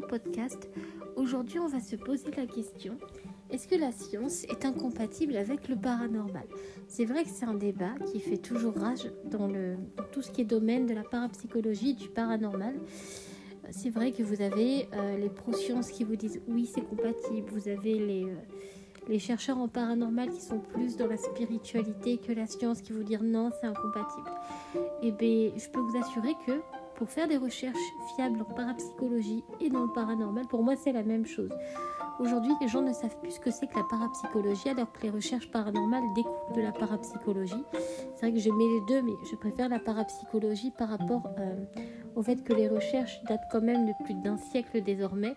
podcast. Aujourd'hui, on va se poser la question est-ce que la science est incompatible avec le paranormal? C'est vrai que c'est un débat qui fait toujours rage dans, le, tout ce qui est domaine de la parapsychologie, du paranormal. C'est vrai que vous avez euh, les pro-sciences qui vous disent oui, c'est compatible. Vous avez les, euh, les chercheurs en paranormal qui sont plus dans la spiritualité que la science qui vous disent non, c'est incompatible. Et eh bien, je peux vous assurer que pour faire des recherches fiables en parapsychologie et dans le paranormal, pour moi, c'est la même chose. Aujourd'hui, les gens ne savent plus ce que c'est que la parapsychologie, alors que les recherches paranormales découlent de la parapsychologie. C'est vrai que je mets les deux, mais je préfère la parapsychologie par rapport euh, au fait que les recherches datent quand même de plus d'un siècle désormais.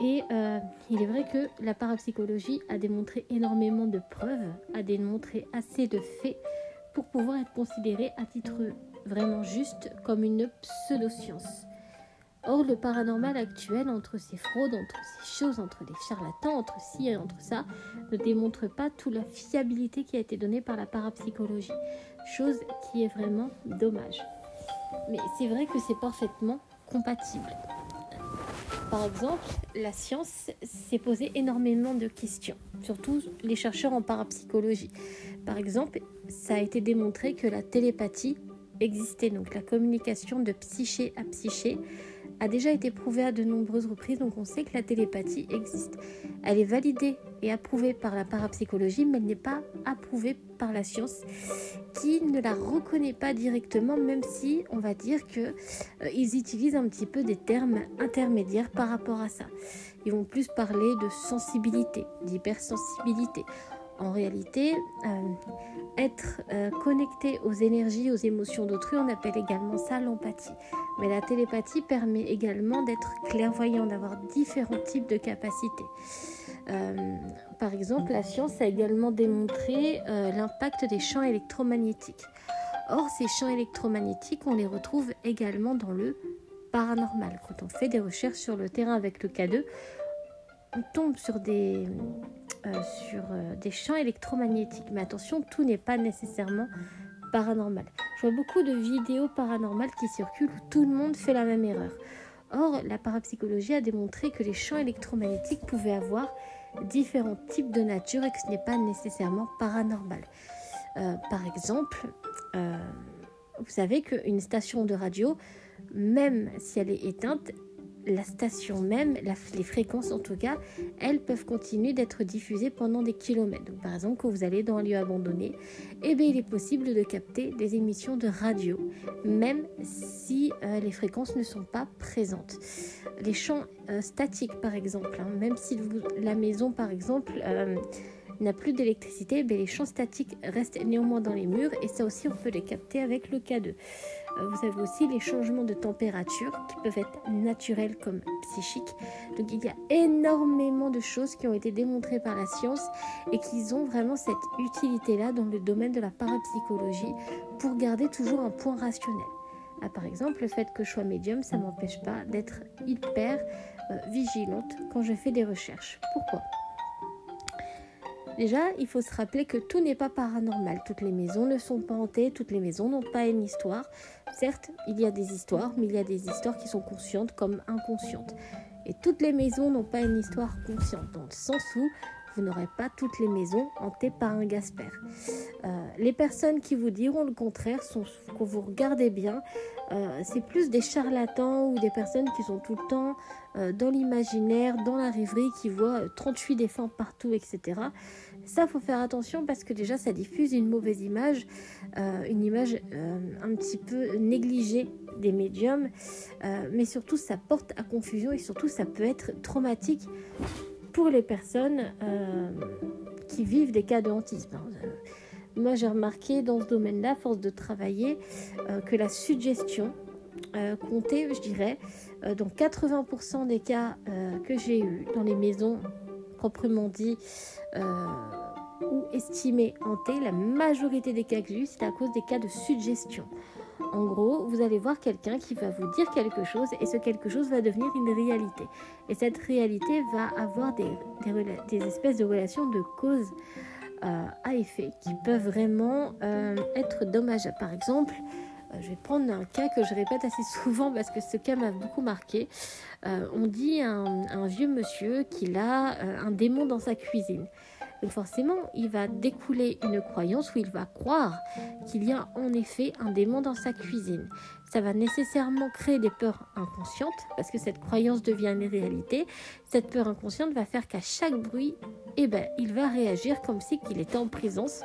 Et euh, il est vrai que la parapsychologie a démontré énormément de preuves, a démontré assez de faits pour pouvoir être considérée à titre vraiment juste comme une pseudo-science. Or, le paranormal actuel, entre ces fraudes, entre ces choses, entre les charlatans, entre ci et entre ça, ne démontre pas toute la fiabilité qui a été donnée par la parapsychologie. Chose qui est vraiment dommage. Mais c'est vrai que c'est parfaitement compatible. Par exemple, la science s'est posé énormément de questions, surtout les chercheurs en parapsychologie. Par exemple, ça a été démontré que la télépathie existait, donc la communication de psyché à psyché, a déjà été prouvée à de nombreuses reprises, donc on sait que la télépathie existe. Elle est validée et approuvée par la parapsychologie, mais elle n'est pas approuvée par la science, qui ne la reconnaît pas directement, même si on va dire qu'ils euh, utilisent un petit peu des termes intermédiaires par rapport à ça. Ils vont plus parler de sensibilité, d'hypersensibilité. En réalité, euh, être euh, connecté aux énergies, aux émotions d'autrui, on appelle également ça l'empathie. Mais la télépathie permet également d'être clairvoyant, d'avoir différents types de capacités. Euh, par exemple, la science a également démontré l'impact des champs électromagnétiques. Or, ces champs électromagnétiques, on les retrouve également dans le paranormal. Quand on fait des recherches sur le terrain avec le K2, on tombe sur des, euh, sur euh, des champs électromagnétiques. Mais attention, tout n'est pas nécessairement paranormal. Je vois beaucoup de vidéos paranormales qui circulent où tout le monde fait la même erreur. Or, la parapsychologie a démontré que les champs électromagnétiques pouvaient avoir différents types de nature et que ce n'est pas nécessairement paranormal. Euh, par exemple, vous savez qu'une station de radio, même si elle est éteinte, la station même, les fréquences en tout cas, elles peuvent continuer d'être diffusées pendant des kilomètres. par exemple, quand vous allez dans un lieu abandonné, eh bien, il est possible de capter des émissions de radio, même si euh, les fréquences ne sont pas présentes. Les champs euh, statiques, par exemple, hein, même si la maison, par exemple, euh, n'a plus d'électricité, ben, les champs statiques restent néanmoins dans les murs et ça aussi on peut les capter avec le K2. Vous avez aussi les changements de température qui peuvent être naturels comme psychiques. Donc il y a énormément de choses qui ont été démontrées par la science et qui ont vraiment cette utilité-là dans le domaine de la parapsychologie pour garder toujours un point rationnel. Ah, par exemple, le fait que je sois médium, ça ne m'empêche pas d'être hyper euh, vigilante quand je fais des recherches. Pourquoi? Déjà, il faut se rappeler que tout n'est pas paranormal. Toutes les maisons ne sont pas hantées, toutes les maisons n'ont pas une histoire. Certes, il y a des histoires, mais il y a des histoires qui sont conscientes comme inconscientes. Et toutes les maisons n'ont pas une histoire consciente, dans le sens où vous n'aurez pas toutes les maisons hantées par un Gasper. Euh, les personnes qui vous diront le contraire sont, quand vous regardez bien, euh, c'est plus des charlatans ou des personnes qui sont tout le temps euh, dans l'imaginaire, dans la rêverie, qui voient 38 défunts partout, etc. Ça, faut faire attention parce que déjà, ça diffuse une mauvaise image, une image un petit peu négligée des médiums, mais surtout, ça porte à confusion et surtout, ça peut être traumatique pour les personnes euh, qui vivent des cas de hantisme. Euh, moi, j'ai remarqué dans ce domaine-là, force de travailler, euh, que la suggestion comptait, je dirais, dans 80% des cas que j'ai eus dans les maisons proprement dit ou estimées hantées, la majorité des cas que j'ai eus, c'est à cause des cas de suggestion. En gros, vous allez voir quelqu'un qui va vous dire quelque chose et ce quelque chose va devenir une réalité. Et cette réalité va avoir des, espèces de relations de cause euh, à effet qui peuvent vraiment euh, être dommageables. Par exemple, je vais prendre un cas que je répète assez souvent parce que ce cas m'a beaucoup marqué. on dit à un, vieux monsieur qu'il a un démon dans sa cuisine. Donc forcément, il va découler une croyance où il va croire qu'il y a en effet un démon dans sa cuisine. Ça va nécessairement créer des peurs inconscientes parce que cette croyance devient une réalité. Cette peur inconsciente va faire qu'à chaque bruit, eh ben, il va réagir comme si il était en présence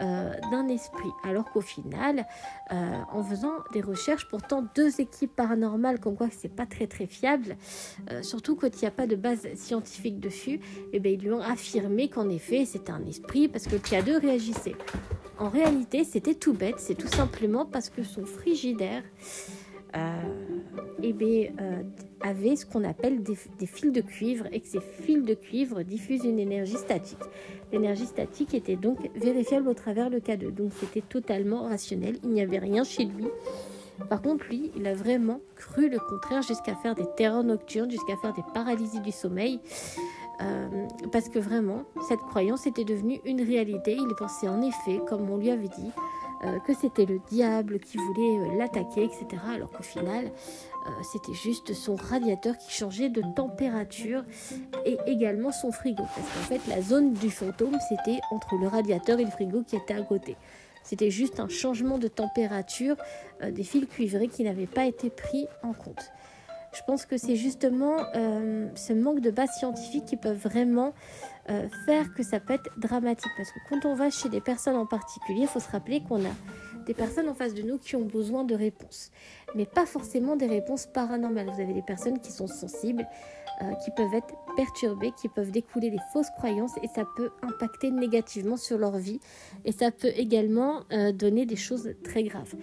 euh, d'un esprit. Alors qu'au final, euh, en faisant des recherches, pourtant deux équipes paranormales, comme quoi c'est pas très très fiable, euh, surtout quand il n'y a pas de base scientifique dessus, eh bien, ils lui ont affirmé qu'en effet c'était un esprit parce que le cas 2 réagissait. En réalité, c'était tout bête, c'est tout simplement parce que son frigidaire eh bien, avait ce qu'on appelle des, des, fils de cuivre et que ces fils de cuivre diffusent une énergie statique. L'énergie statique était donc vérifiable au travers le K2, donc c'était totalement rationnel, il n'y avait rien chez lui. Par contre, lui, il a vraiment cru le contraire jusqu'à faire des terreurs nocturnes, jusqu'à faire des paralysies du sommeil. Euh, parce que vraiment, cette croyance était devenue une réalité. Il pensait en effet, comme on lui avait dit, euh, que c'était le diable qui voulait euh, l'attaquer, etc. Alors qu'au final, euh, c'était juste son radiateur qui changeait de température et également son frigo. Parce qu'en fait, la zone du fantôme, c'était entre le radiateur et le frigo qui était à côté. C'était juste un changement de température des fils cuivrés qui n'avaient pas été pris en compte. Je pense que c'est justement ce manque de base scientifique qui peut vraiment euh, faire que ça peut être dramatique. Parce que quand on va chez des personnes en particulier, il faut se rappeler qu'on a des personnes en face de nous qui ont besoin de réponses. Mais pas forcément des réponses paranormales. Vous avez des personnes qui sont sensibles, euh, qui peuvent être perturbées, qui peuvent découler des fausses croyances et ça peut impacter négativement sur leur vie. Et ça peut également euh, donner des choses très graves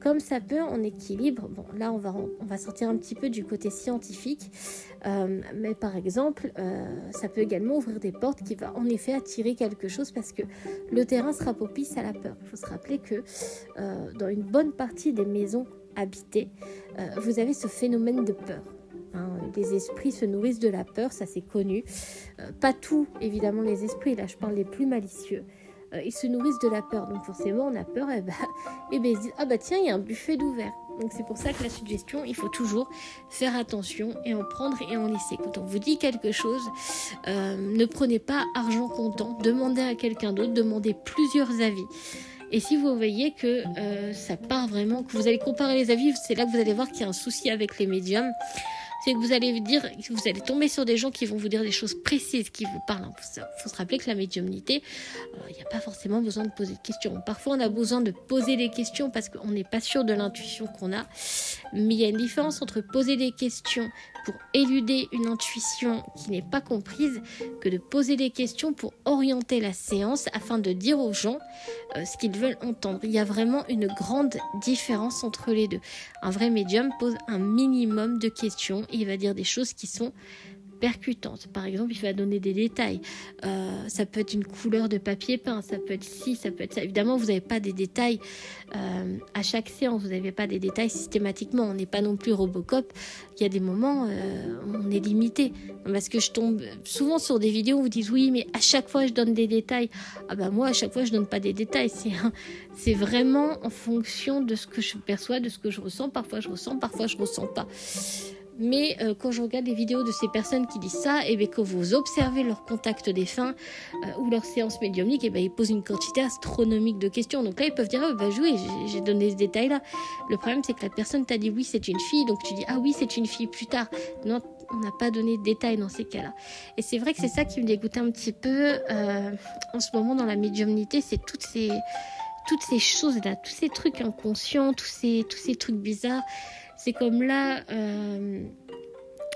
comme ça peut en équilibre. Là, on va, sortir un petit peu du côté scientifique, euh, mais par exemple, euh, ça peut également ouvrir des portes qui va en effet attirer quelque chose parce que le terrain sera propice à la peur. Il faut se rappeler que euh, dans une bonne partie des maisons habitées, vous avez ce phénomène de peur. Hein. les esprits se nourrissent de la peur, ça c'est connu. pas tout, évidemment, les esprits, là je parle les plus malicieux. Euh, ils se nourrissent de la peur. Donc forcément, on a peur, et bah, et ils se disent, ah bah tiens, il y a un buffet d'ouvert. Donc c'est pour ça que la suggestion, il faut toujours faire attention et en prendre et en laisser. Quand on vous dit quelque chose, euh, ne prenez pas argent comptant, demandez à quelqu'un d'autre, demandez plusieurs avis. Et si vous voyez que euh, ça part vraiment, que vous allez comparer les avis, c'est là que vous allez voir qu'il y a un souci avec les médiums c'est que vous allez dire, vous allez tomber sur des gens qui vont vous dire des choses précises, qui vous parlent. Il faut se rappeler que la médiumnité, euh, il n'y a pas forcément besoin de poser de questions. Parfois, on a besoin de poser des questions parce qu'on n'est pas sûr de l'intuition qu'on a. Mais il y a une différence entre poser des questions pour éluder une intuition qui n'est pas comprise que de poser des questions pour orienter la séance afin de dire aux gens euh, ce qu'ils veulent entendre. Il y a vraiment une grande différence entre les deux. Un vrai médium pose un minimum de questions et il va dire des choses qui sont percutante. Par exemple, il va donner des détails. Euh, ça peut être une couleur de papier peint, ça peut être ci, ça peut être ça. Évidemment, vous n'avez pas des détails euh, à chaque séance, vous n'avez pas des détails systématiquement. On n'est pas non plus Robocop. Il y a des moments, euh, on est limité. Parce que je tombe souvent sur des vidéos où vous dites oui, mais à chaque fois je donne des détails. Ah bah moi, à chaque fois je donne pas des détails. C'est vraiment en fonction de ce que je perçois, de ce que je ressens. Parfois je ressens, parfois je ressens pas. Mais euh, quand je regarde les vidéos de ces personnes qui disent ça, et bien, quand vous observez leur contact défunt euh, ou leur séance médiumnique, et bien, ils posent une quantité astronomique de questions. Donc là, ils peuvent dire, oh, bah, oui, j'ai donné ce détail-là. Le problème, c'est que la personne t'a dit, oui, c'est une fille. Donc tu dis, ah oui, c'est une fille plus tard. Non, on n'a pas donné de détails dans ces cas-là. Et c'est vrai que c'est ça qui me dégoûte un petit peu euh, en ce moment dans la médiumnité, c'est toutes ces, toutes ces choses-là, tous ces trucs inconscients, tous ces, tous ces trucs bizarres. C'est comme là, euh,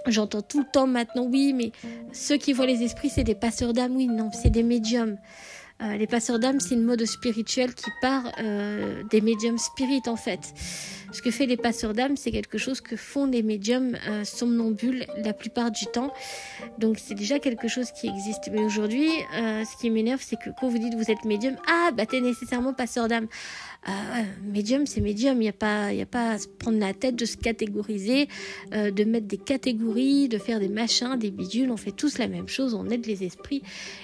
j'entends tout le temps maintenant, oui, mais ceux qui voient les esprits, c'est des passeurs d'âme. Oui, non, c'est des médiums. Euh, les passeurs d'âme, c'est une mode spirituelle qui part euh, des médiums spirites en fait. Ce que fait les passeurs d'âme, c'est quelque chose que font les médiums somnambules la plupart du temps. Donc c'est déjà quelque chose qui existe. Mais aujourd'hui, ce qui m'énerve, c'est que quand vous dites vous êtes médium, ah bah t'es nécessairement passeur d'âme. Ah, médium, c'est médium. Il n'y a, pas, a pas à se prendre la tête de se catégoriser, euh, de mettre des catégories, de faire des machins, des bidules. On fait tous la même chose, on aide les esprits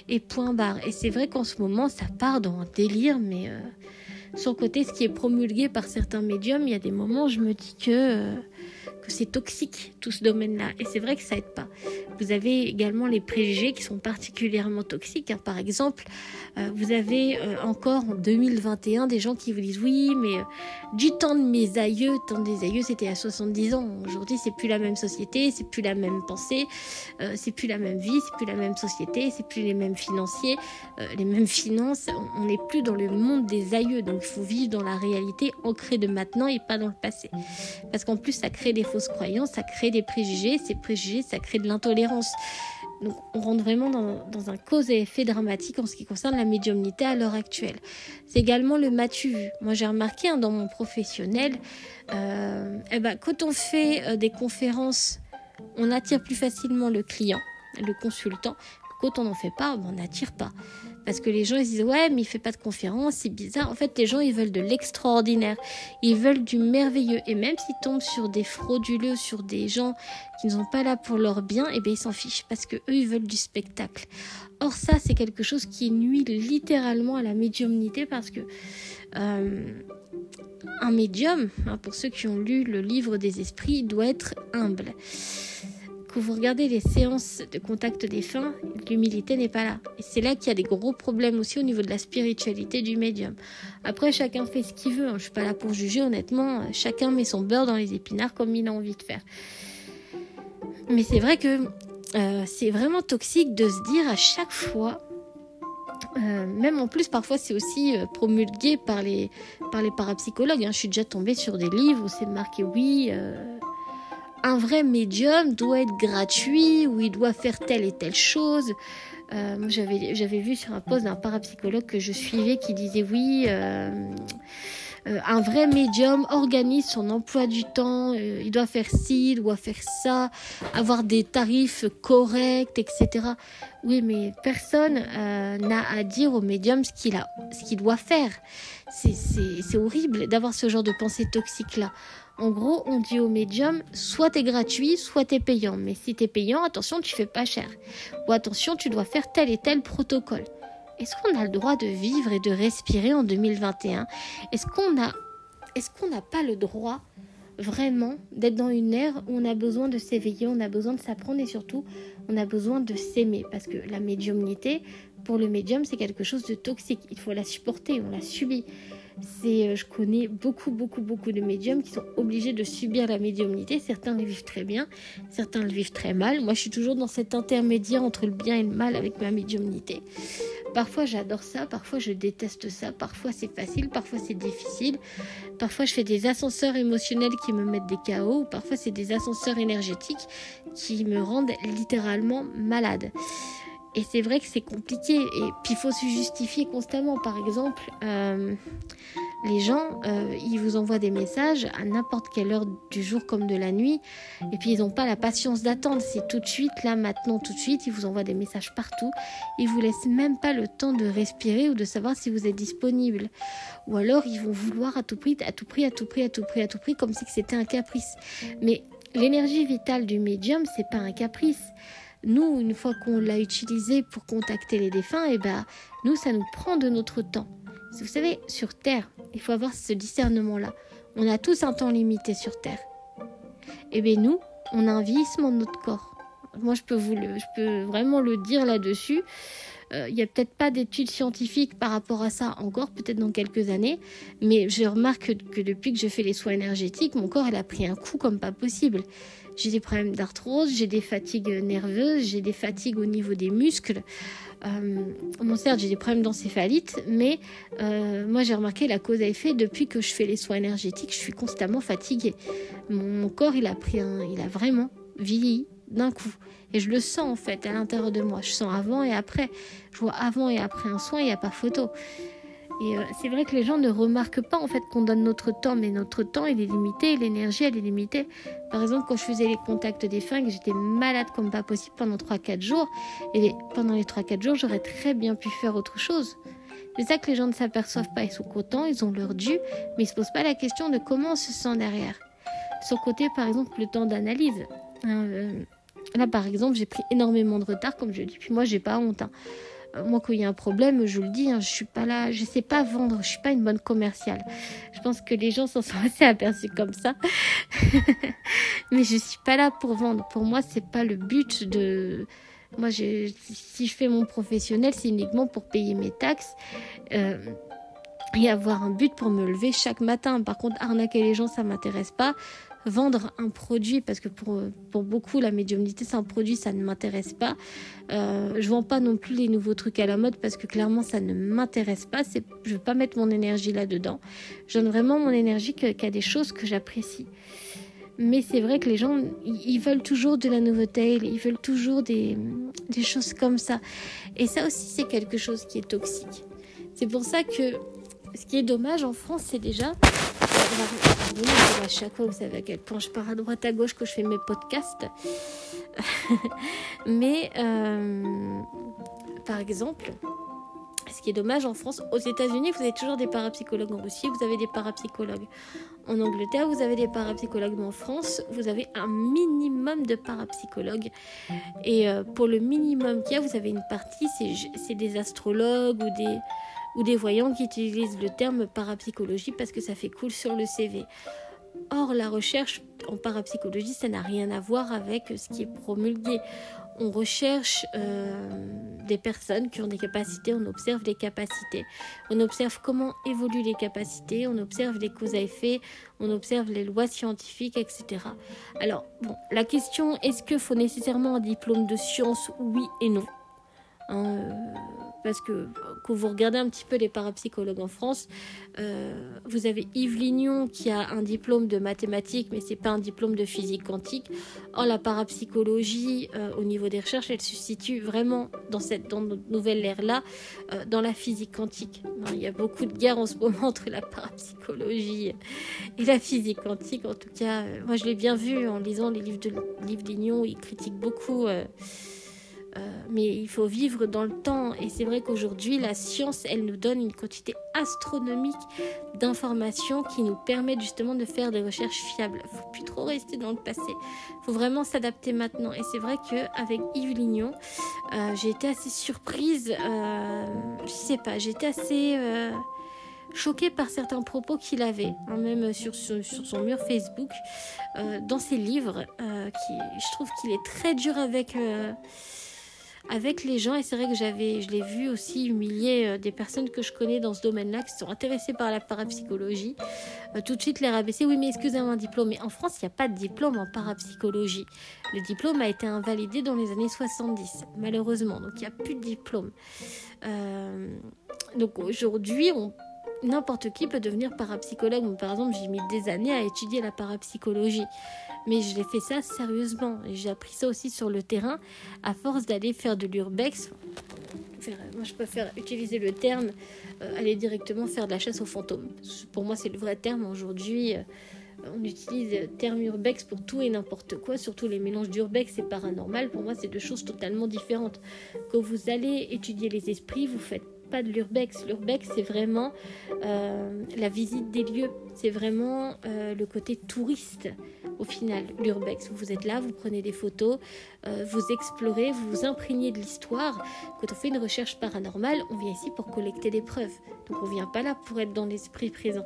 et point barre. Et c'est vrai qu'en ce moment, ça part dans un délire, mais. Le côté, ce qui est promulgué par certains médiums, il y a des moments où je me dis que, euh, que c'est toxique, tout ce domaine-là. Et c'est vrai que ça aide pas. Vous avez également les préjugés qui sont particulièrement toxiques. Hein. Par exemple, euh, vous avez euh, encore en 2021 des gens qui vous disent oui, mais du temps de mes aïeux, temps des aïeux, c'était à 70 ans. Aujourd'hui, c'est plus la même société, c'est plus la même pensée, c'est plus la même vie, c'est plus la même société, c'est plus les mêmes financiers, les mêmes finances. On n'est plus dans le monde des aïeux. Donc, il faut vivre dans la réalité ancrée de maintenant et pas dans le passé. Parce qu'en plus, ça crée des fausses croyances, ça crée des préjugés. Ces préjugés, ça crée de l'intolérance. Donc on rentre vraiment dans, un cause et effet dramatique en ce qui concerne la médiumnité à l'heure actuelle. C'est également le matu. Moi j'ai remarqué hein, dans mon professionnel, euh, eh ben, quand on fait euh, des conférences, on attire plus facilement le client, le consultant. Quand on n'en fait pas, on n'attire pas. Parce que les gens ils disent ouais mais il fait pas de conférence, c'est bizarre. En fait les gens ils veulent de l'extraordinaire, ils veulent du merveilleux et même s'ils tombent sur des frauduleux, sur des gens qui ne sont pas là pour leur bien, eh bien ils s'en fichent parce que eux ils veulent du spectacle. Or ça c'est quelque chose qui nuit littéralement à la médiumnité parce que euh, un médium, hein, pour ceux qui ont lu le livre des esprits, doit être humble vous regardez les séances de contact des fins, l'humilité n'est pas là. Et c'est là qu'il y a des gros problèmes aussi au niveau de la spiritualité du médium. Après, chacun fait ce qu'il veut. Hein. Je suis pas là pour juger, honnêtement. Chacun met son beurre dans les épinards comme il a envie de faire. Mais c'est vrai que euh, c'est vraiment toxique de se dire à chaque fois euh, même en plus, parfois, c'est aussi euh, promulgué par les, par les parapsychologues. Hein. Je suis déjà tombée sur des livres où c'est marqué oui, un vrai médium doit être gratuit ou il doit faire telle et telle chose. Euh, j'avais, vu sur un poste d'un parapsychologue que je suivais qui disait oui, euh, euh, un vrai médium organise son emploi du temps, il doit faire ci, il doit faire ça, avoir des tarifs corrects, etc. Oui, mais personne n'a à dire au médium ce qu'il doit faire. C'est, horrible d'avoir ce genre de pensée toxique là. En gros, on dit au médium, soit t'es gratuit, soit t'es payant. Mais si t'es payant, attention, tu fais pas cher. Ou attention, tu dois faire tel et tel protocole. Est-ce qu'on a le droit de vivre et de respirer en 2021 Est-ce qu'on a, est-ce qu'on n'a pas le droit vraiment d'être dans une ère où on a besoin de s'éveiller, on a besoin de s'apprendre et surtout on a besoin de s'aimer? Parce que la médiumnité pour le médium c'est quelque chose de toxique. Il faut la supporter, on la subit. Euh, je connais beaucoup, beaucoup, beaucoup de médiums qui sont obligés de subir la médiumnité. Certains le vivent très bien, certains le vivent très mal. Moi, je suis toujours dans cet intermédiaire entre le bien et le mal avec ma médiumnité. Parfois, j'adore ça, parfois, je déteste ça, parfois, c'est facile, parfois, c'est difficile. Parfois, je fais des ascenseurs émotionnels qui me mettent des chaos, parfois, c'est des ascenseurs énergétiques qui me rendent littéralement malade. Et c'est vrai que c'est compliqué. Et puis il faut se justifier constamment. Par exemple, euh, les gens, euh, ils vous envoient des messages à n'importe quelle heure du jour comme de la nuit. Et puis ils n'ont pas la patience d'attendre. C'est tout de suite, là, maintenant, tout de suite. Ils vous envoient des messages partout. Ils vous laissent même pas le temps de respirer ou de savoir si vous êtes disponible. Ou alors ils vont vouloir à tout prix, à tout prix, à tout prix, à tout prix, à tout prix, comme si c'était un caprice. Mais l'énergie vitale du médium, c'est pas un caprice nous, une fois qu'on l'a utilisé pour contacter les défunts, et eh ben, nous, ça nous prend de notre temps. Vous savez, sur Terre, il faut avoir ce discernement-là. On a tous un temps limité sur Terre. Et eh bien nous, on a un vieillissement de notre corps. Moi, je peux, vous le, je peux vraiment le dire là-dessus. Euh, il n'y a peut-être pas d'études scientifiques par rapport à ça encore, peut-être dans quelques années, mais je remarque que, que, depuis que je fais les soins énergétiques, mon corps, il a pris un coup comme pas possible. J'ai des problèmes d'arthrose, j'ai des fatigues nerveuses, j'ai des fatigues au niveau des muscles. Euh, bon, certes, j'ai des problèmes d'encéphalite, mais euh, moi j'ai remarqué la cause à effet depuis que je fais les soins énergétiques, je suis constamment fatiguée. Mon, corps, il a pris il a vraiment vieilli d'un coup. Et je le sens en fait à l'intérieur de moi. Je sens avant et après. Je vois avant et après un soin, il n'y a pas photo. Et euh, c'est vrai que les gens ne remarquent pas en fait qu'on donne notre temps, mais notre temps il est limité, l'énergie elle est limitée. Par exemple, quand je faisais les contacts des fins, j'étais malade comme pas possible pendant 3-4 jours, et pendant les 3-4 jours, j'aurais très bien pu faire autre chose. C'est ça que les gens ne s'aperçoivent pas. Ils sont contents, ils ont leur dû, mais ils se posent pas la question de comment on se sent derrière. Son côté, par exemple, le temps d'analyse. Hein, euh, là, par exemple, j'ai pris énormément de retard, comme je dis, puis moi, j'ai pas honte. Hein. Moi, quand il y a un problème, je le dis, hein, je suis pas là, je sais pas vendre, je suis pas une bonne commerciale. Je pense que les gens s'en sont assez aperçus comme ça. Mais je suis pas là pour vendre. Pour moi, c'est pas le but de. Moi, si je fais mon professionnel, c'est uniquement pour payer mes taxes. Euh, et avoir un but pour me lever chaque matin. Par contre, arnaquer les gens, ça m'intéresse pas vendre un produit, parce que pour, pour beaucoup, la médiumnité, c'est un produit, ça ne m'intéresse pas. Euh, je vends pas non plus les nouveaux trucs à la mode parce que clairement, ça ne m'intéresse pas. C'est, je veux pas mettre mon énergie là-dedans. Je donne vraiment mon énergie qu'à des choses que j'apprécie. Mais c'est vrai que les gens, ils veulent toujours de la nouveauté, ils veulent toujours des, des choses comme ça. Et ça aussi, c'est quelque chose qui est toxique. C'est pour ça que ce qui est dommage en France, c'est déjà à chaque fois, vous savez à quel point je pars à droite à gauche quand je fais mes podcasts. Mais, euh, par exemple, ce qui est dommage en France, aux États-Unis, vous avez toujours des parapsychologues. En Russie, vous avez des parapsychologues. En Angleterre, vous avez des parapsychologues. Mais en France, vous avez un minimum de parapsychologues. Et euh, pour le minimum qu'il y a, vous avez une partie, c'est des astrologues ou des ou des voyants qui utilisent le terme parapsychologie parce que ça fait cool sur le CV. Or, la recherche en parapsychologie, ça n'a rien à voir avec ce qui est promulgué. On recherche euh, des personnes qui ont des capacités, on observe les capacités, on observe comment évoluent les capacités, on observe les causes à effet, on observe les lois scientifiques, etc. Alors, bon, la question, est-ce qu'il faut nécessairement un diplôme de science Oui et non? Hein, euh, parce que quand vous regardez un petit peu les parapsychologues en France, euh, vous avez Yves Lignon qui a un diplôme de mathématiques, mais c'est pas un diplôme de physique quantique. Or, la parapsychologie, euh, au niveau des recherches, elle se situe vraiment dans cette nouvelle ère-là, dans la physique quantique. Il y a beaucoup de guerres en ce moment entre la parapsychologie et la physique quantique. En tout cas, moi, je l'ai bien vu en lisant les livres de Yves Lignon. Il critique beaucoup euh, mais il faut vivre dans le temps. Et c'est vrai qu'aujourd'hui, la science, elle nous donne une quantité astronomique d'informations qui nous permettent justement de faire des recherches fiables. Il faut plus trop rester dans le passé. Il faut vraiment s'adapter maintenant. Et c'est vrai qu'avec Yves Lignon, euh, j'ai été assez surprise. Euh, je sais pas, été assez choquée par certains propos qu'il avait, hein, même sur, son mur Facebook, dans ses livres, je trouve qu'il est très dur avec avec les gens. Et c'est vrai que j'avais, je l'ai vu aussi humilier euh, des personnes que je connais dans ce domaine-là, qui sont intéressées par la parapsychologie. Euh, tout de suite les rabaisser. Oui, mais excusez-moi, un diplôme. Mais en France, il n'y a pas de diplôme en parapsychologie. Le diplôme a été invalidé dans les années 70, malheureusement. Donc il n'y a plus de diplôme. Euh, donc aujourd'hui, n'importe qui peut devenir parapsychologue. Par exemple, j'ai mis des années à étudier la parapsychologie. Mais je l'ai fait ça sérieusement. J'ai appris ça aussi sur le terrain à force d'aller faire de l'urbex. moi, je préfère utiliser le terme euh, aller directement faire de la chasse aux fantômes. Pour moi, c'est le vrai terme. Aujourd'hui, euh, on utilise le terme urbex pour tout et n'importe quoi, surtout les mélanges d'urbex et paranormal. Pour moi, c'est deux choses totalement différentes. Quand vous allez étudier les esprits, vous faites pas de l'urbex. L'urbex, c'est vraiment euh, la visite des lieux. C'est vraiment le côté touriste au final, l'urbex. Vous êtes là, vous prenez des photos, euh, vous explorez, vous vous imprégnez de l'histoire. Quand on fait une recherche paranormale, on vient ici pour collecter des preuves. Donc on vient pas là pour être dans l'esprit présent.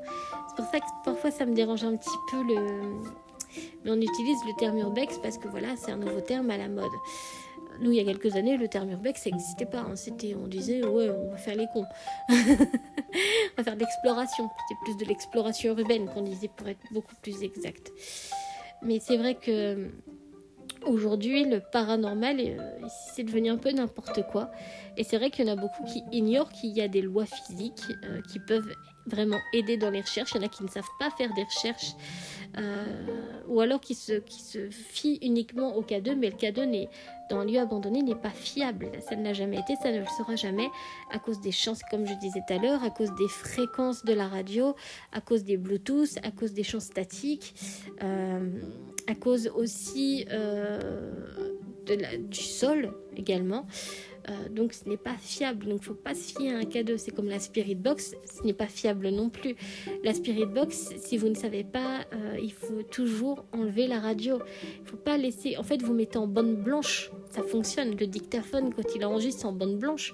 C'est pour ça que parfois ça me dérange un petit peu le... Mais on utilise le terme urbex parce que voilà, c'est un nouveau terme à la mode. Nous, il y a quelques années, le terme urbex, ça n'existait pas. Hein. C'était, on disait, ouais, on va faire les cons. on va faire de l'exploration. C'était plus de l'exploration urbaine qu'on disait pour être beaucoup plus exact. Mais c'est vrai que aujourd'hui, le paranormal, euh, c'est devenu un peu n'importe quoi. Et c'est vrai qu'il y en a beaucoup qui ignorent qu'il y a des lois physiques euh, qui peuvent vraiment aider dans les recherches. Il y en a qui ne savent pas faire des recherches euh, ou alors qui se, qui fient uniquement au K2, mais le K2 n'est, dans un lieu abandonné n'est pas fiable. Ça ne l'a jamais été, ça ne le sera jamais à cause des chances, comme je disais tout à l'heure, à cause des fréquences de la radio, à cause des Bluetooth, à cause des champs statiques, euh, à cause aussi euh, de la, du sol également. Euh, donc ce n'est pas fiable. Donc il ne faut pas se fier à un cadeau. C'est comme la Spirit Box, ce n'est pas fiable non plus. La Spirit Box, si vous ne savez pas, il faut toujours enlever la radio. Il ne faut pas laisser. En fait, vous mettez en bande blanche ça fonctionne. Le dictaphone, quand il enregistre en bande blanche,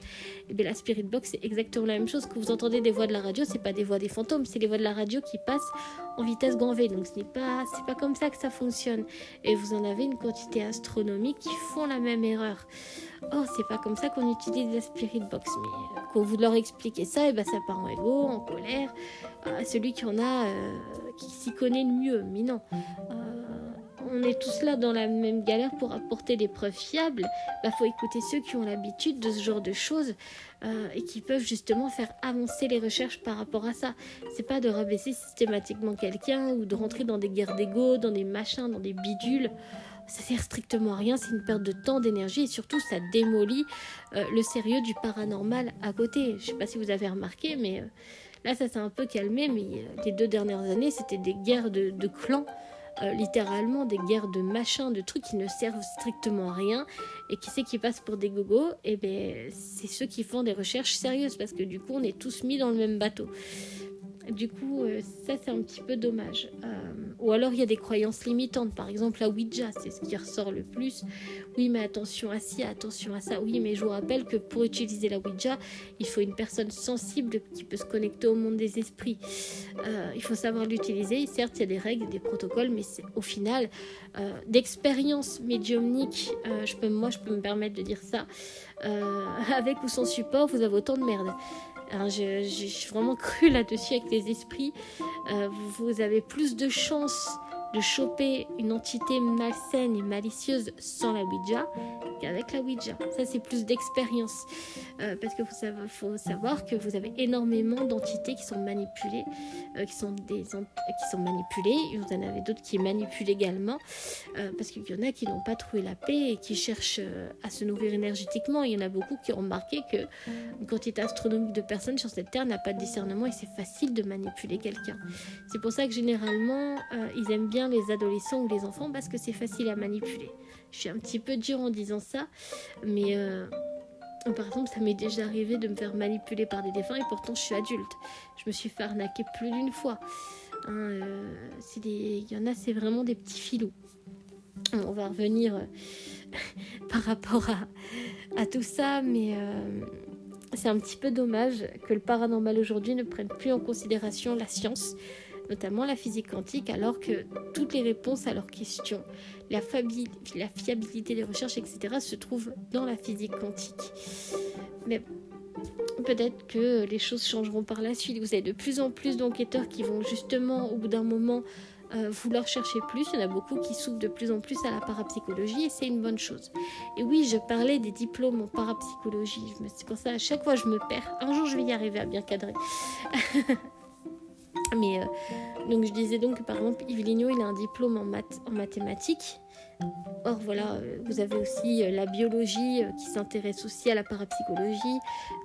et eh bien la Spirit Box, c'est exactement la même chose. Que vous entendez des voix de la radio, c'est pas des voix des fantômes, c'est les voix de la radio qui passent en vitesse grand V. Donc ce n'est pas, c'est pas comme ça que ça fonctionne. Et vous en avez une quantité astronomique qui font la même erreur. Oh, c'est pas comme ça qu'on utilise la Spirit Box. Mais euh, quand vous leur expliquez ça, et eh ben ça part en égo, en colère, à celui qui en a, euh, qui s'y connaît le mieux. Mais non. Euh, on est tous là dans la même galère pour apporter des preuves fiables, il bah, faut écouter ceux qui ont l'habitude de ce genre de choses euh, et qui peuvent justement faire avancer les recherches par rapport à ça. C'est pas de rabaisser systématiquement quelqu'un ou de rentrer dans des guerres d'ego, dans des machins, dans des bidules. Ça sert strictement à rien, c'est une perte de temps, d'énergie et surtout ça démolit euh, le sérieux du paranormal à côté. Je sais pas si vous avez remarqué, mais euh, là ça s'est un peu calmé, mais les deux dernières années c'était des guerres de clans. Euh, littéralement des guerres de machins, de trucs qui ne servent strictement à rien. Et qui c'est qui passe pour des gogos eh ben c'est ceux qui font des recherches sérieuses parce que du coup on est tous mis dans le même bateau. Du coup, euh, ça c'est un petit peu dommage. Euh, ou alors il y a des croyances limitantes, par exemple la Ouija, c'est ce qui ressort le plus. Oui, mais attention à ci, attention à ça. Oui, mais je vous rappelle que pour utiliser la Ouija, il faut une personne sensible qui peut se connecter au monde des esprits. Euh, il faut savoir l'utiliser. Certes, il y a des règles, des protocoles, mais au final, d'expérience médiumnique, moi je peux me permettre de dire ça, avec ou sans support, vous avez autant de merde. J'ai vraiment cru là-dessus avec les esprits. Euh, vous avez plus de chances de choper une entité malsaine et malicieuse sans la Ouija qu'avec la Ouija. Ça, c'est plus d'expérience. Euh, parce qu'il faut, savoir que vous avez énormément d'entités qui sont manipulées, euh, qui, sont des, qui sont manipulées. Vous en avez d'autres qui manipulent également. Euh, parce qu'il y en a qui n'ont pas trouvé la paix et qui cherchent à se nourrir énergétiquement. Il y en a beaucoup qui ont remarqué qu'une quantité astronomique de personnes sur cette terre n'a pas de discernement et c'est facile de manipuler quelqu'un. C'est pour ça que généralement, ils aiment bien les adolescents ou les enfants parce que c'est facile à manipuler. Je suis un petit peu dure en disant ça, mais euh, par exemple, ça m'est déjà arrivé de me faire manipuler par des défunts et pourtant je suis adulte. Je me suis fait arnaquer plus d'une fois. Hein, euh, il y en a, c'est vraiment des petits filous. On va revenir euh, par rapport à, à, tout ça, mais c'est un petit peu dommage que le paranormal aujourd'hui ne prenne plus en considération la science notamment la physique quantique, alors que toutes les réponses à leurs questions, la, fiabilité des recherches, etc., se trouvent dans la physique quantique. Mais peut-être que les choses changeront par la suite. Vous avez de plus en plus d'enquêteurs qui vont justement, au bout d'un moment, euh, vouloir chercher plus. Il y en a beaucoup qui s'ouvrent de plus en plus à la parapsychologie et c'est une bonne chose. Et oui, je parlais des diplômes en parapsychologie. C'est pour ça, à chaque fois, je me perds. Un jour, je vais y arriver à bien cadrer. Mais euh, donc je disais donc que par exemple Yves Lignot il a un diplôme en, maths, en mathématiques. Or voilà, euh, vous avez aussi euh, la biologie qui s'intéresse aussi à la parapsychologie.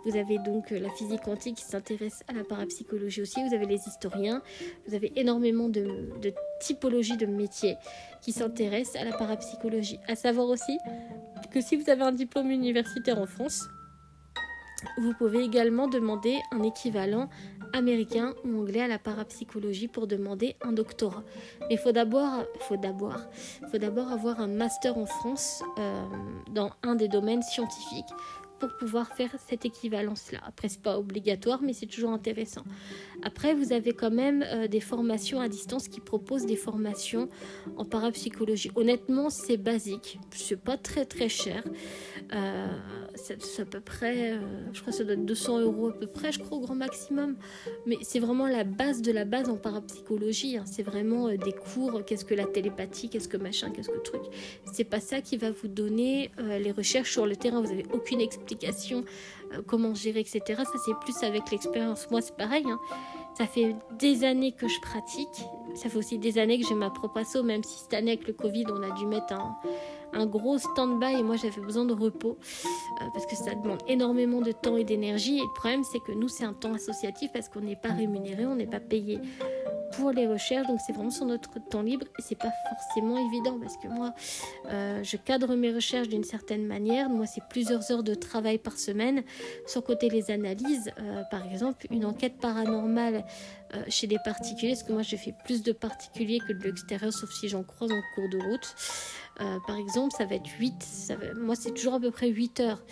Vous avez donc la physique quantique qui s'intéresse à la parapsychologie aussi. Vous avez les historiens. Vous avez énormément de, de typologies de métiers qui s'intéressent à la parapsychologie. À savoir aussi que si vous avez un diplôme universitaire en France, vous pouvez également demander un équivalent américain ou anglais à la parapsychologie pour demander un doctorat. Mais il faut d'abord, faut d'abord, faut d'abord avoir un master en France euh, dans un des domaines scientifiques pour pouvoir faire cette équivalence-là. Après, c'est pas obligatoire, mais c'est toujours intéressant. Après, vous avez quand même euh, des formations à distance qui proposent des formations en parapsychologie. Honnêtement, c'est basique, c'est pas très très cher. Euh, c'est à peu près, euh, je crois que ça doit être 200 euros à peu près, je crois au grand maximum. Mais c'est vraiment la base de la base en parapsychologie. Hein. C'est vraiment euh, des cours, qu'est-ce que la télépathie, qu'est-ce que machin, qu'est-ce que truc. C'est pas ça qui va vous donner les recherches sur le terrain. Vous n'avez aucune explication comment gérer, etc. Ça c'est plus avec l'expérience. Moi c'est pareil. Hein. Ça fait des années que je pratique. Ça fait aussi des années que j'ai ma propre asso, même si cette année avec le Covid, on a dû mettre un, un gros stand-by et moi j'avais besoin de repos euh, parce que ça demande énormément de temps et d'énergie. Et le problème, c'est que nous, c'est un temps associatif parce qu'on n'est pas rémunéré, on n'est pas payé. pour les recherches, donc c'est vraiment sur notre temps libre et c'est pas forcément évident parce que moi, euh, je cadre mes recherches d'une certaine manière. Moi, c'est plusieurs heures de travail par semaine. Sans côté les analyses, euh, par exemple, une enquête paranormale chez des particuliers, parce que moi, je fais plus de particuliers que de l'extérieur, sauf si j'en croise en cours de route. Par exemple, ça va être 8, moi, c'est toujours à peu près 8 heures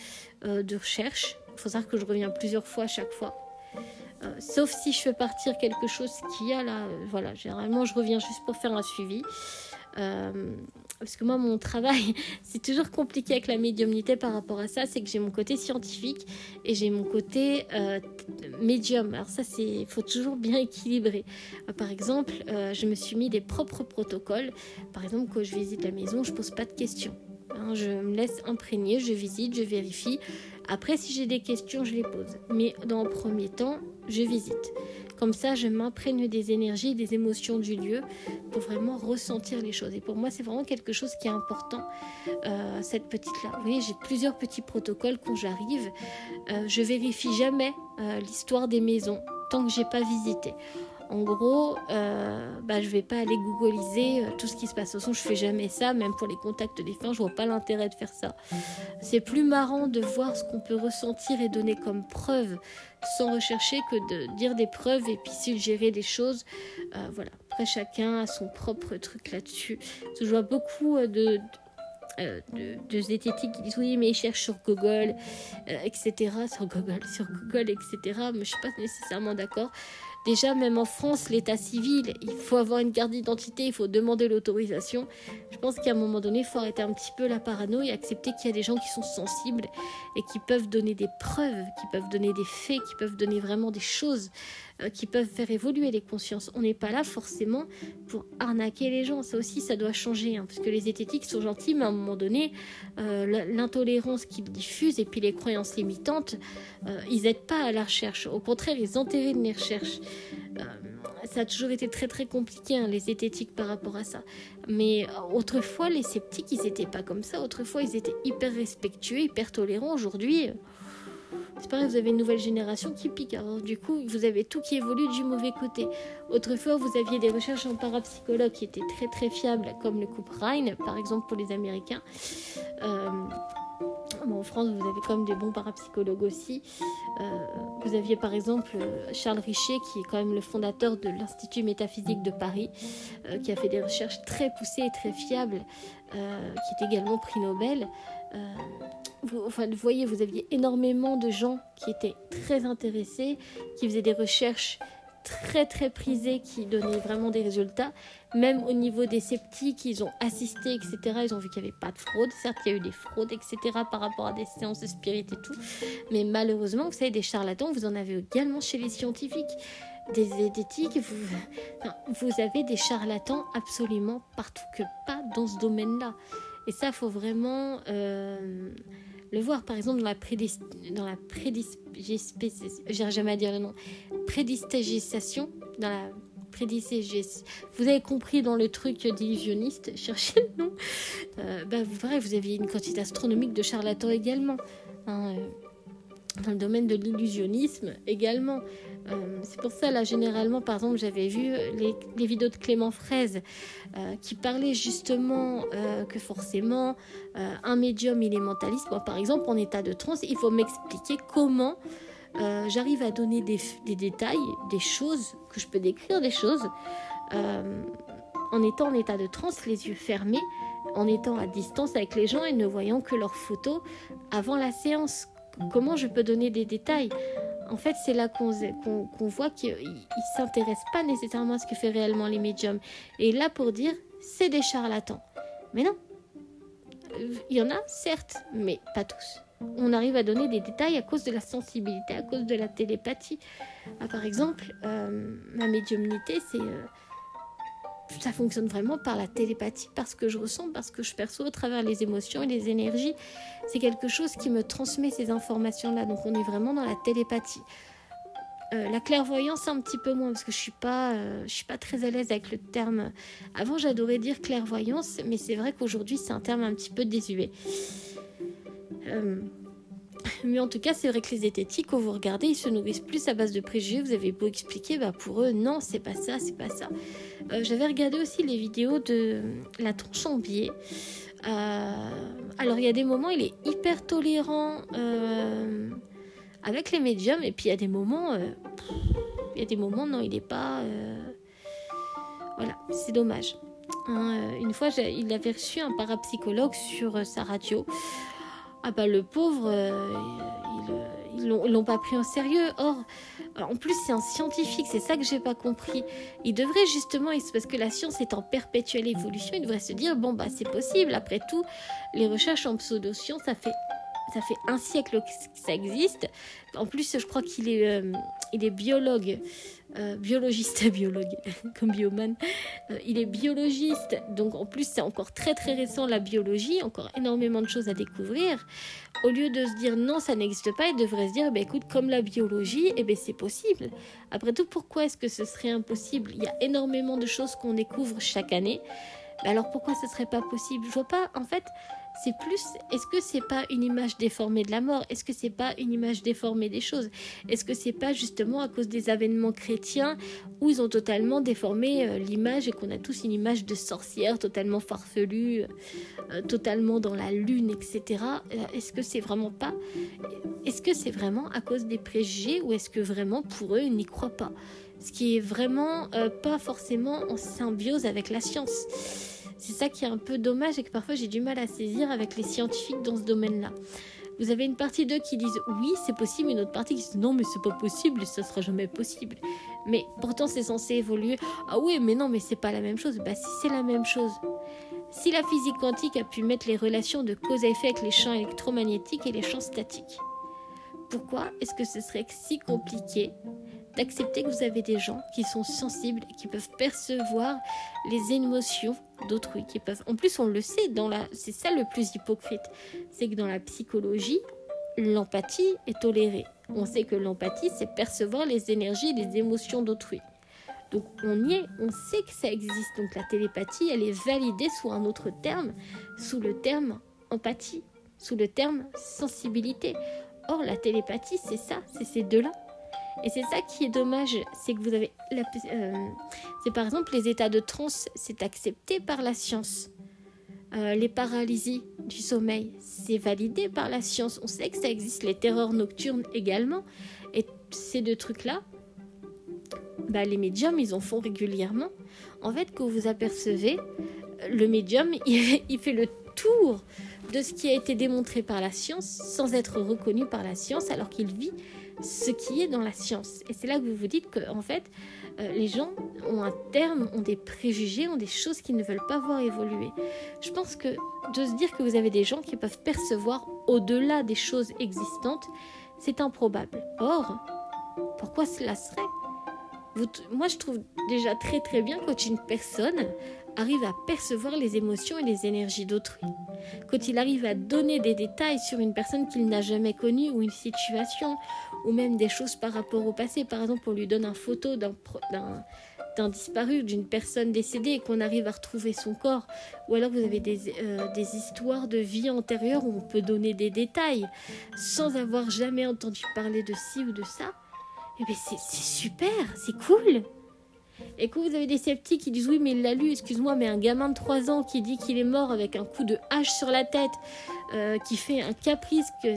de recherche. Il faut savoir que je reviens plusieurs fois à chaque fois. Euh, sauf si je fais partir quelque chose qui a là, euh, voilà, généralement je reviens juste pour faire un suivi. Euh, parce que moi, mon travail, c'est toujours compliqué avec la médiumnité par rapport à ça. C'est que j'ai mon côté scientifique et j'ai mon côté médium. Alors ça, c'est, faut toujours bien équilibrer. par exemple, je me suis mis des propres protocoles. Par exemple, quand je visite la maison, je pose pas de questions. Hein, je me laisse imprégner, je visite, je vérifie. Après, si j'ai des questions, je les pose. Mais dans le premier temps, je visite. Comme ça, je m'imprègne des énergies, des émotions du lieu pour vraiment ressentir les choses. Et pour moi, c'est vraiment quelque chose qui est important, euh, cette petite-là. Vous voyez, j'ai plusieurs petits protocoles quand j'arrive. Euh, je vérifie jamais euh, l'histoire des maisons tant que j'ai pas visité. En gros, euh, bah, je vais pas aller googliser euh, tout ce qui se passe. De toute façon, je fais jamais ça, même pour les contacts des je vois pas l'intérêt de faire ça. C'est plus marrant de voir ce qu'on peut ressentir et donner comme preuve sans rechercher que de dire des preuves et puis suggérer des choses. Euh, voilà. Après, chacun a son propre truc là-dessus. Je vois beaucoup euh, de, de, de, zététiques qui disent oui mais ils cherchent sur Google etc sur Google sur Google etc mais je suis pas nécessairement d'accord Déjà, même en France, l'état civil, il faut avoir une carte d'identité, il faut demander l'autorisation. Je pense qu'à un moment donné, il faut arrêter un petit peu la parano et accepter qu'il y a des gens qui sont sensibles et qui peuvent donner des preuves, qui peuvent donner des faits, qui peuvent donner vraiment des choses euh, qui peuvent faire évoluer les consciences. On n'est pas là forcément pour arnaquer les gens. Ça aussi, ça doit changer, hein, parce que les zététiques sont gentils, mais à un moment donné, euh, l'intolérance qu'ils diffusent et puis les croyances limitantes, euh, ils n'aident pas à la recherche. Au contraire, ils entérinent les recherches. ça a toujours été très très compliqué, hein, les zététiques par rapport à ça. Mais autrefois, les sceptiques, ils n'étaient pas comme ça. Autrefois, ils étaient hyper respectueux, hyper tolérants. Aujourd'hui, c'est pareil, vous avez une nouvelle génération qui pique. Alors du coup, vous avez tout qui évolue du mauvais côté. Autrefois, vous aviez des recherches en parapsychologue qui étaient très très fiables, comme le couple Rhine, par exemple pour les Américains. Euh, en France, vous avez quand même des bons parapsychologues aussi. Euh, vous aviez par exemple Charles Richer, qui est quand même le fondateur de l'Institut métaphysique de Paris, euh, qui a fait des recherches très poussées et très fiables, qui est également prix Nobel. Vous, enfin, vous voyez, vous aviez énormément de gens qui étaient très intéressés, qui faisaient des recherches très très prisées, qui donnaient vraiment des résultats. Même au niveau des sceptiques, ils ont assisté, etc. Ils ont vu qu'il n'y avait pas de fraude. Certes, il y a eu des fraudes, etc. par rapport à des séances de spirit et tout. Mais malheureusement, vous savez, des charlatans, vous en avez également chez les scientifiques des zététiques, vous, vous avez des charlatans absolument partout que pas dans ce domaine-là. Et ça, faut vraiment euh, le voir. Par exemple, dans la prédis dans jamais dire le nom, dans la vous avez compris dans le truc d'illusionniste, cherchez le nom. Euh, bah, vrai, vous aviez une quantité astronomique de charlatans également. Hein, euh, dans le domaine de l'illusionnisme également. Euh, c'est pour ça, là, généralement, par exemple, j'avais vu les, vidéos de Clément Fraise euh, qui parlaient justement euh, que forcément, un médium, il est mentaliste. Moi, par exemple, en état de transe, il faut m'expliquer comment j'arrive à donner des, des, détails, des choses, que je peux décrire des choses, en étant en état de transe, les yeux fermés, en étant à distance avec les gens et ne voyant que leurs photos avant la séance Comment je peux donner des détails? En fait, c'est là qu'on voit qu'ils ne s'intéressent pas nécessairement à ce que fait réellement les médiums. Et là, pour dire, c'est des charlatans. Mais non. Il y en a, certes, mais pas tous. On arrive à donner des détails à cause de la sensibilité, à cause de la télépathie. Ah, par exemple, euh, ma médiumnité, c'est... Euh, ça fonctionne vraiment par la télépathie, parce que je ressens, parce que je perçois au travers les émotions et les énergies. C'est quelque chose qui me transmet ces informations-là. Donc on est vraiment dans la télépathie. Euh, la clairvoyance un petit peu moins parce que je suis pas euh, je suis pas très à l'aise avec le terme. Avant j'adorais dire clairvoyance, mais c'est vrai qu'aujourd'hui c'est un terme un petit peu désuet. Euh, Mais en tout cas, c'est vrai que les zététiques, quand vous regardez, ils se nourrissent plus à base de préjugés. Vous avez beau expliquer, bah pour eux, non, c'est pas ça, c'est pas ça. Euh, j'avais regardé aussi les vidéos de la tronche en biais. Euh, alors, il y a des moments, il est hyper tolérant euh, avec les médiums, et puis il y a des moments, il y a des moments, non, il n'est pas. Voilà, c'est dommage. Hein, une fois, il avait reçu un parapsychologue sur sa radio. Ah bah le pauvre, euh, ils l'ont pas pris en sérieux. Or, en plus c'est un scientifique, c'est ça que j'ai pas compris. Il devrait justement, parce que la science est en perpétuelle évolution, il devrait se dire bon bah c'est possible. Après tout, les recherches en pseudo-science, ça fait ça fait un siècle que ça existe. En plus, je crois qu'il est, euh, il est biologue, euh, biologiste, biologue, comme bioman. Euh, il est biologiste, donc en plus, c'est encore très très récent la biologie, encore énormément de choses à découvrir. Au lieu de se dire non, ça n'existe pas, il devrait se dire, bah, écoute, comme la biologie, eh ben, c'est possible. Après tout, pourquoi est-ce que ce serait impossible? Il y a énormément de choses qu'on découvre chaque année. Alors pourquoi ce serait pas possible? Je vois pas, en fait, c'est plus est-ce que c'est pas une image déformée de la mort? Est-ce que c'est pas une image déformée des choses? Est-ce que c'est pas justement à cause des avènements chrétiens où ils ont totalement déformé euh, l'image et qu'on a tous une image de sorcière totalement farfelue, euh, totalement dans la lune, etc. Euh, est-ce que c'est vraiment pas Est-ce que c'est vraiment à cause des préjugés ou est-ce que vraiment pour eux ils n'y croient pas? Ce qui est vraiment pas forcément en symbiose avec la science. C'est ça qui est un peu dommage et que parfois j'ai du mal à saisir avec les scientifiques dans ce domaine-là. Vous avez une partie d'eux qui disent oui, c'est possible, une autre partie qui dit non, mais c'est pas possible ça sera jamais possible. Mais pourtant, c'est censé évoluer. Ah oui, mais non, mais c'est pas la même chose. Bah, si c'est la même chose. Si la physique quantique a pu mettre les relations de cause à effet avec les champs électromagnétiques et les champs statiques, pourquoi est-ce que ce serait si compliqué d'accepter que vous avez des gens qui sont sensibles qui peuvent percevoir les émotions d'autrui, qui peuvent. En plus, on le sait, dans la, c'est ça le plus hypocrite, c'est que dans la psychologie, l'empathie est tolérée. On sait que l'empathie, c'est percevoir les énergies les émotions d'autrui. Donc on y est, on sait que ça existe. Donc la télépathie, elle est validée sous un autre terme, sous le terme empathie, sous le terme sensibilité. Or la télépathie, c'est ça, c'est ces deux-là. Et c'est ça qui est dommage, c'est que vous avez... Euh, c'est par exemple les états de transe, c'est accepté par la science. Euh, les paralysies du sommeil, c'est validé par la science. On sait que ça existe, les terreurs nocturnes également. Et ces deux trucs-là, bah, les médiums, ils en font régulièrement. En fait, quand vous apercevez, le médium, il fait le tour de ce qui a été démontré par la science sans être reconnu par la science alors qu'il vit ce qui est dans la science. Et c'est là que vous vous dites que, en fait, euh, les gens ont un terme, ont des préjugés, ont des choses qu'ils ne veulent pas voir évoluer. Je pense que de se dire que vous avez des gens qui peuvent percevoir au-delà des choses existantes, c'est improbable. Or, pourquoi cela serait? Moi, je trouve déjà très très bien quand une personne arrive à percevoir les émotions et les énergies d'autrui. Quand il arrive à donner des détails sur une personne qu'il n'a jamais connue ou une situation, ou même des choses par rapport au passé. Par exemple, on lui donne une photo d'un disparu, d'une personne décédée et qu'on arrive à retrouver son corps. Ou alors vous avez des, euh, histoires de vie antérieure où on peut donner des détails sans avoir jamais entendu parler de ci ou de ça. Et eh bien c'est super, c'est cool. Et quand vous avez des sceptiques qui disent oui mais il l'a lu, excuse-moi, mais un gamin de 3 ans qui dit qu'il est mort avec un coup de hache sur la tête, euh, qui fait un caprice, qui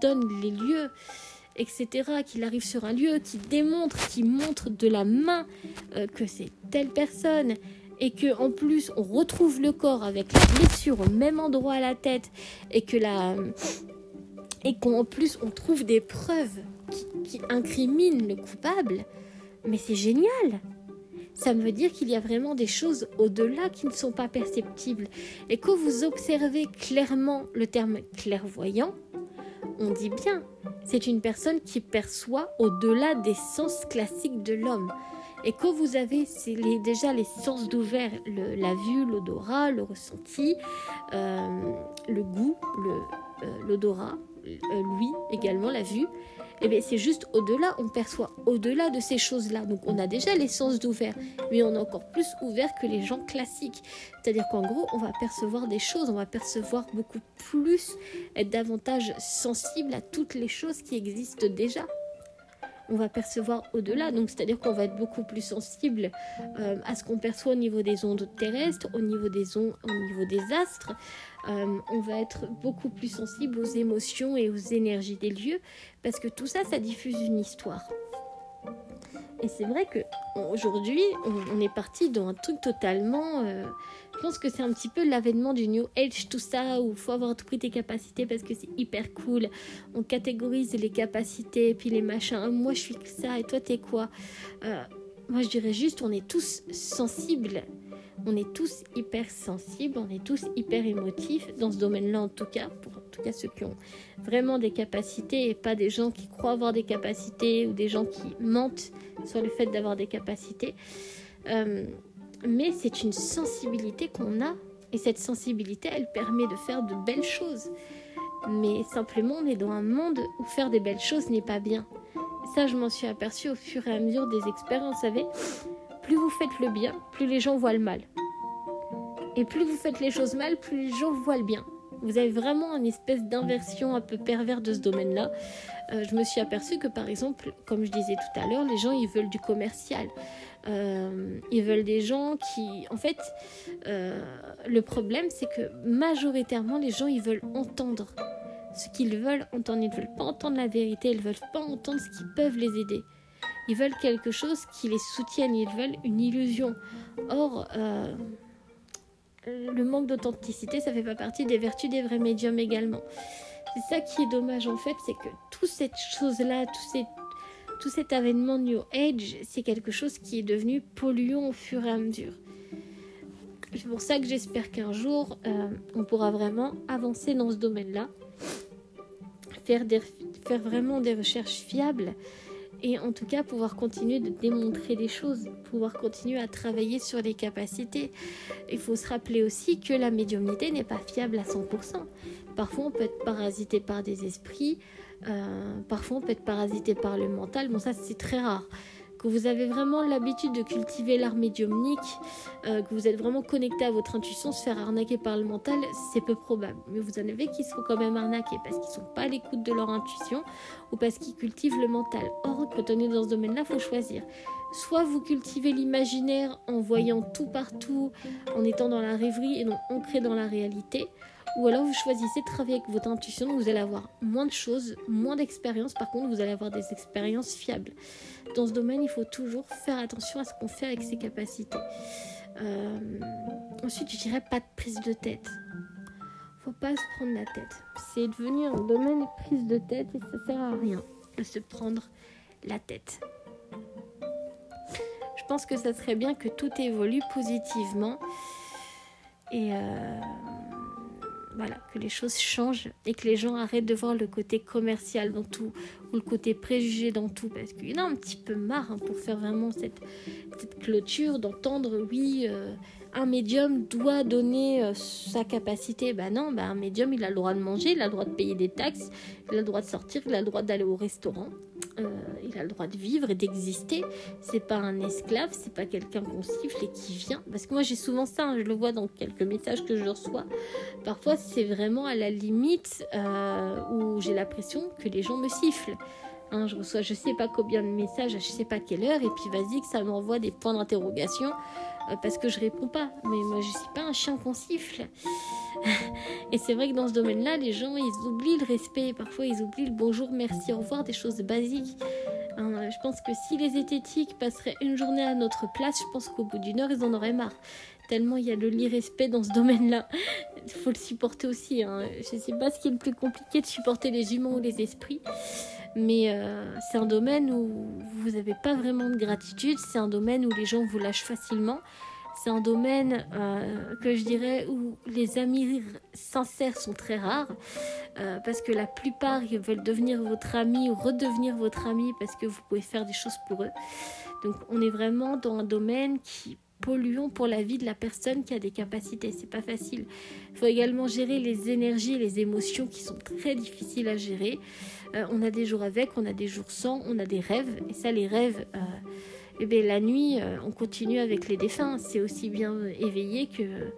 donne les lieux, etc., qu'il arrive sur un lieu, qui démontre, qui montre de la main euh, que c'est telle personne, et que en plus on retrouve le corps avec la blessure au même endroit à la tête, et que la et qu'en plus on trouve des preuves qui incriminent le coupable, mais c'est génial ça veut dire qu'il y a vraiment des choses au-delà qui ne sont pas perceptibles. Et quand vous observez clairement le terme clairvoyant, on dit bien, c'est une personne qui perçoit au-delà des sens classiques de l'homme. Et quand vous avez les, déjà les sens d'ouvert, la vue, l'odorat, le ressenti, euh, le goût, euh, l'odorat, le, euh, lui également, la vue, eh bien, c'est juste au-delà, on perçoit au-delà de ces choses-là. Donc, on a déjà les sens d'ouvert, mais on est encore plus ouvert que les gens classiques. C'est-à-dire qu'en gros, on va percevoir des choses, on va percevoir beaucoup plus, être davantage sensible à toutes les choses qui existent déjà on va percevoir au-delà. Donc, c'est-à-dire qu'on va être beaucoup plus sensible euh, à ce qu'on perçoit au niveau des ondes terrestres, au niveau des ondes, au niveau des astres. Euh, on va être beaucoup plus sensible aux émotions et aux énergies des lieux, parce que tout ça, ça diffuse une histoire. Et c'est vrai que aujourd'hui, on, est parti dans un truc totalement. Euh, je pense que c'est un petit peu l'avènement du New Age, tout ça, où il faut avoir tout pris tes capacités parce que c'est hyper cool. On catégorise les capacités, puis les machins. Moi, je suis que ça, et toi, t'es quoi? Euh, Moi, je dirais juste, on est tous sensibles. On est tous hyper sensibles, on est tous hyper émotifs, dans ce domaine-là en tout cas, pour en tout cas ceux qui ont vraiment des capacités et pas des gens qui croient avoir des capacités ou des gens qui mentent sur le fait d'avoir des capacités. Euh, mais c'est une sensibilité qu'on a et cette sensibilité, elle permet de faire de belles choses. Mais simplement, on est dans un monde où faire des belles choses n'est pas bien. Ça, je m'en suis aperçue au fur et à mesure des expériences. Vous savez, plus vous faites le bien, plus les gens voient le mal. Et plus vous faites les choses mal, plus les gens voient le bien. Vous avez vraiment une espèce d'inversion un peu pervers de ce domaine-là. Euh, je me suis aperçue que par exemple, comme je disais tout à l'heure, les gens ils veulent du commercial. Euh, ils veulent des gens qui, en fait, euh, le problème c'est que majoritairement les gens ils veulent entendre ce qu'ils veulent entendre. Ils ne veulent pas entendre la vérité, ils ne veulent pas entendre ce qui peut les aider. Ils veulent quelque chose qui les soutienne, ils veulent une illusion. Or, le manque d'authenticité, ça fait pas partie des vertus des vrais médiums également. C'est ça qui est dommage en fait, c'est que toute cette chose-là, tout, cet avènement New Age, c'est quelque chose qui est devenu polluant au fur et à mesure. C'est pour ça que j'espère qu'un jour, euh, on pourra vraiment avancer dans ce domaine-là, faire vraiment des recherches fiables et en tout cas pouvoir continuer de démontrer des choses, pouvoir continuer à travailler sur les capacités. Il faut se rappeler aussi que la médiumnité n'est pas fiable à 100%. Parfois on peut être parasité par des esprits, euh, parfois on peut être parasité par le mental, bon ça c'est très rare que vous avez vraiment l'habitude de cultiver l'art médiumnique, euh, que vous êtes vraiment connecté à votre intuition, se faire arnaquer par le mental, c'est peu probable. Mais vous en avez qui se font quand même arnaquer parce qu'ils sont pas à l'écoute de leur intuition ou parce qu'ils cultivent le mental. Or, quand on est dans ce domaine-là, il faut choisir. Soit vous cultivez l'imaginaire en voyant tout partout, en étant dans la rêverie et non ancré dans la réalité, ou alors vous choisissez de travailler avec votre intuition, vous allez avoir moins de choses, moins d'expériences, par contre vous allez avoir des expériences fiables. Dans ce domaine, il faut toujours faire attention à ce qu'on fait avec ses capacités. Euh, ensuite, je dirais pas de prise de tête. Faut pas se prendre la tête. C'est devenu un domaine de prise de tête et ça sert à rien de se prendre la tête. Je pense que ça serait bien que tout évolue positivement et euh, voilà, que les choses changent et que les gens arrêtent de voir le côté commercial dans tout ou le côté préjugé dans tout parce qu'il y en a un petit peu marre hein, pour faire vraiment cette, clôture d'entendre oui euh, un médium doit donner euh, sa capacité. Ben non, ben un médium il a le droit de manger, il a le droit de payer des taxes, il a le droit de sortir, il a le droit d'aller au restaurant. Euh, il a le droit de vivre et d'exister. C'est pas un esclave, c'est pas quelqu'un qu'on siffle et qui vient. Parce que moi j'ai souvent ça, hein, je le vois dans quelques messages que je reçois. Parfois c'est vraiment à la limite euh, où j'ai l'impression que les gens me sifflent. Hein, je reçois je sais pas combien de messages à je sais pas quelle heure et puis vas-y que ça m'envoie des points d'interrogation parce que je réponds pas. Mais moi je suis pas un chien qu'on siffle. et c'est vrai que dans ce domaine-là, les gens ils oublient le respect. Parfois ils oublient le bonjour, merci, au revoir, des choses basiques. Hein, je pense que si les zététiques passeraient une journée à notre place, je pense qu'au bout d'une heure ils en auraient marre. Tellement il y a le l'irrespect dans ce domaine-là. Il faut le supporter aussi. Hein. Je sais pas ce qui est le plus compliqué de supporter les humains ou les esprits. Mais euh, c'est un domaine où vous n'avez pas vraiment de gratitude, c'est un domaine où les gens vous lâchent facilement, c'est un domaine euh, que je dirais où les amis sincères sont très rares, euh, parce que la plupart ils veulent devenir votre ami ou redevenir votre ami parce que vous pouvez faire des choses pour eux. Donc on est vraiment dans un domaine qui polluant pour la vie de la personne qui a des capacités. C'est pas facile. Il faut également gérer les énergies les émotions qui sont très difficiles à gérer. Euh, on a des jours avec, on a des jours sans, on a des rêves. Et ça, les rêves, euh, eh bien, la nuit, euh, on continue avec les défunts. C'est aussi bien éveillé que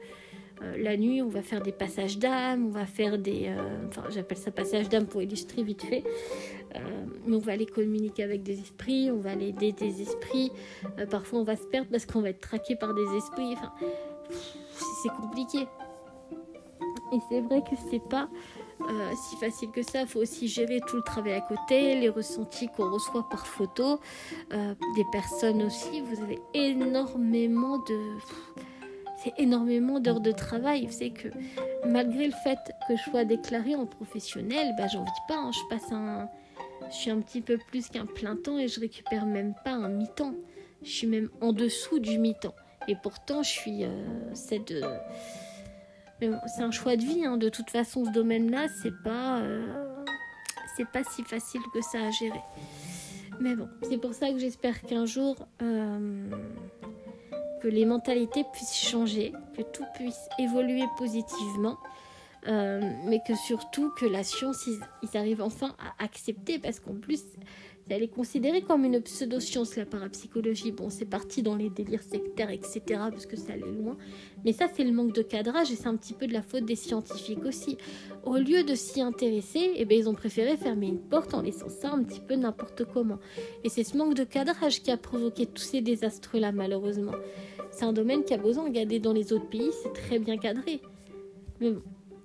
la nuit, on va faire des passages d'âme, on va faire des... enfin, j'appelle ça passage d'âme pour illustrer vite fait. on va aller communiquer avec des esprits, on va aller aider des esprits. parfois, on va se perdre parce qu'on va être traqué par des esprits. Enfin, c'est compliqué. Et c'est vrai que c'est pas euh, si facile que ça. Il faut aussi gérer tout le travail à côté, les ressentis qu'on reçoit par photo, euh, des personnes aussi. Vous avez énormément de. C'est énormément d'heures de travail. Savez que malgré le fait que je sois déclarée en professionnel, bah, j'en vis pas. Hein. Je passe un. Je suis un petit peu plus qu'un plein temps et je récupère même pas un mi-temps. Je suis même en dessous du mi-temps. Et pourtant, je suis. Euh, cette c'est un choix de vie. Hein. De toute façon, ce domaine-là, c'est pas, euh, c'est pas si facile que ça à gérer. Mais bon, c'est pour ça que j'espère qu'un jour, euh, que les mentalités puissent changer, que tout puisse évoluer positivement. Euh, mais que surtout que la science, ils arrivent enfin à accepter, parce qu'en plus, elle est considérée comme une pseudo-science, la parapsychologie. Bon, c'est parti dans les délires sectaires, etc., parce que ça allait loin. Mais ça, c'est le manque de cadrage et c'est un petit peu de la faute des scientifiques aussi. Au lieu de s'y intéresser, eh bien, ils ont préféré fermer une porte en laissant ça un petit peu n'importe comment. Et c'est ce manque de cadrage qui a provoqué tous ces désastres-là, malheureusement. C'est un domaine qui a besoin, regardez dans les autres pays, c'est très bien cadré. Mais bon.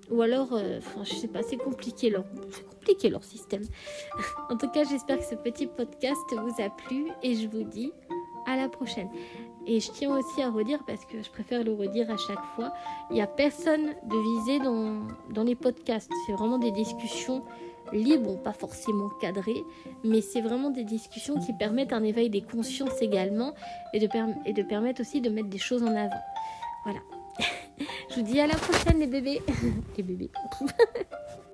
Ou alors, euh, enfin, je sais pas, c'est compliqué leur, compliqué leur système. en tout cas, j'espère que ce petit podcast vous a plu et je vous dis à la prochaine. Et je tiens aussi à redire, parce que je préfère le redire à chaque fois, il n'y a personne de visé dans, dans les podcasts. C'est vraiment des discussions libres, pas forcément cadrées, mais c'est vraiment des discussions qui permettent un éveil des consciences également et de, et de permettre aussi de mettre des choses en avant. Voilà. Je vous dis à la prochaine les bébés. les bébés.